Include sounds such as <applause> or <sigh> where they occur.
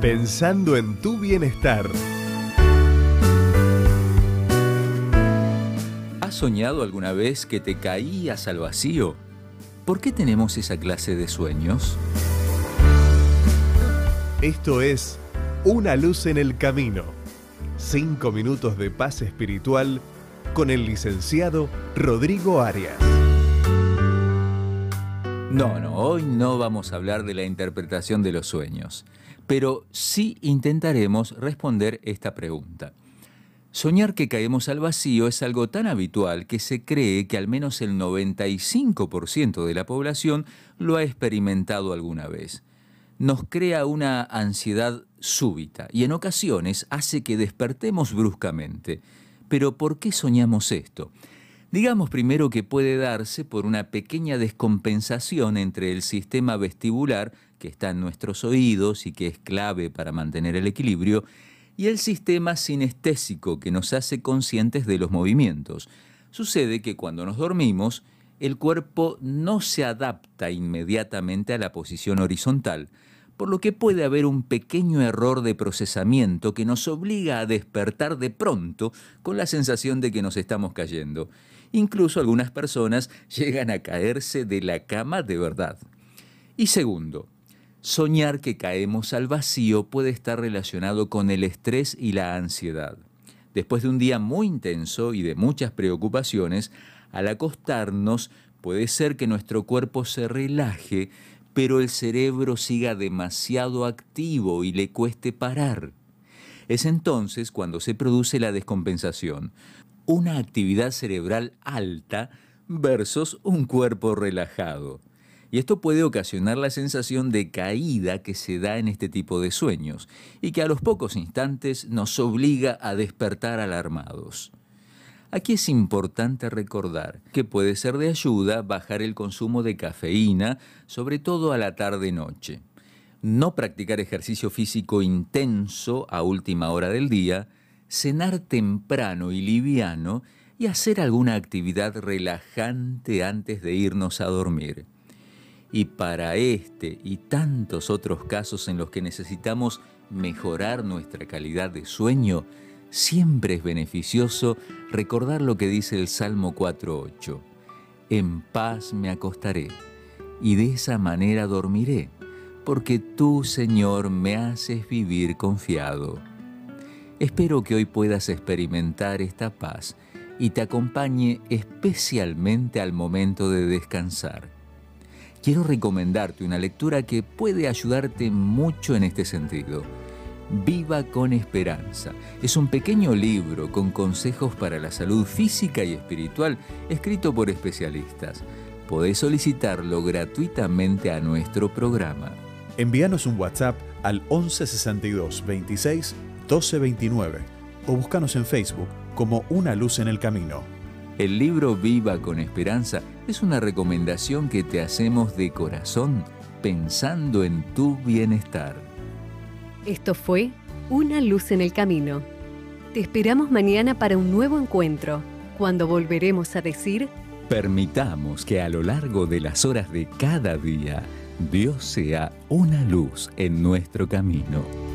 Pensando en tu bienestar. ¿Has soñado alguna vez que te caías al vacío? ¿Por qué tenemos esa clase de sueños? Esto es Una luz en el camino. Cinco minutos de paz espiritual con el licenciado Rodrigo Arias. No, no, hoy no vamos a hablar de la interpretación de los sueños, pero sí intentaremos responder esta pregunta. Soñar que caemos al vacío es algo tan habitual que se cree que al menos el 95% de la población lo ha experimentado alguna vez. Nos crea una ansiedad súbita y en ocasiones hace que despertemos bruscamente. Pero ¿por qué soñamos esto? Digamos primero que puede darse por una pequeña descompensación entre el sistema vestibular, que está en nuestros oídos y que es clave para mantener el equilibrio, y el sistema sinestésico que nos hace conscientes de los movimientos. Sucede que cuando nos dormimos, el cuerpo no se adapta inmediatamente a la posición horizontal, por lo que puede haber un pequeño error de procesamiento que nos obliga a despertar de pronto con la sensación de que nos estamos cayendo. Incluso algunas personas <laughs> llegan a caerse de la cama de verdad. Y segundo, soñar que caemos al vacío puede estar relacionado con el estrés y la ansiedad. Después de un día muy intenso y de muchas preocupaciones, al acostarnos puede ser que nuestro cuerpo se relaje pero el cerebro siga demasiado activo y le cueste parar. Es entonces cuando se produce la descompensación, una actividad cerebral alta versus un cuerpo relajado. Y esto puede ocasionar la sensación de caída que se da en este tipo de sueños y que a los pocos instantes nos obliga a despertar alarmados. Aquí es importante recordar que puede ser de ayuda bajar el consumo de cafeína, sobre todo a la tarde-noche. No practicar ejercicio físico intenso a última hora del día, cenar temprano y liviano y hacer alguna actividad relajante antes de irnos a dormir. Y para este y tantos otros casos en los que necesitamos mejorar nuestra calidad de sueño, siempre es beneficioso recordar lo que dice el Salmo 4.8. En paz me acostaré y de esa manera dormiré, porque tú, Señor, me haces vivir confiado. Espero que hoy puedas experimentar esta paz y te acompañe especialmente al momento de descansar. Quiero recomendarte una lectura que puede ayudarte mucho en este sentido Viva con Esperanza. Es un pequeño libro con consejos para la salud física y espiritual escrito por especialistas. Podés solicitarlo gratuitamente a nuestro programa. Envíanos un WhatsApp al 1162 26 1229 o búscanos en Facebook como Una Luz en el Camino. El libro Viva con Esperanza es una recomendación que te hacemos de corazón pensando en tu bienestar. Esto fue Una luz en el camino. Te esperamos mañana para un nuevo encuentro, cuando volveremos a decir... Permitamos que a lo largo de las horas de cada día, Dios sea una luz en nuestro camino.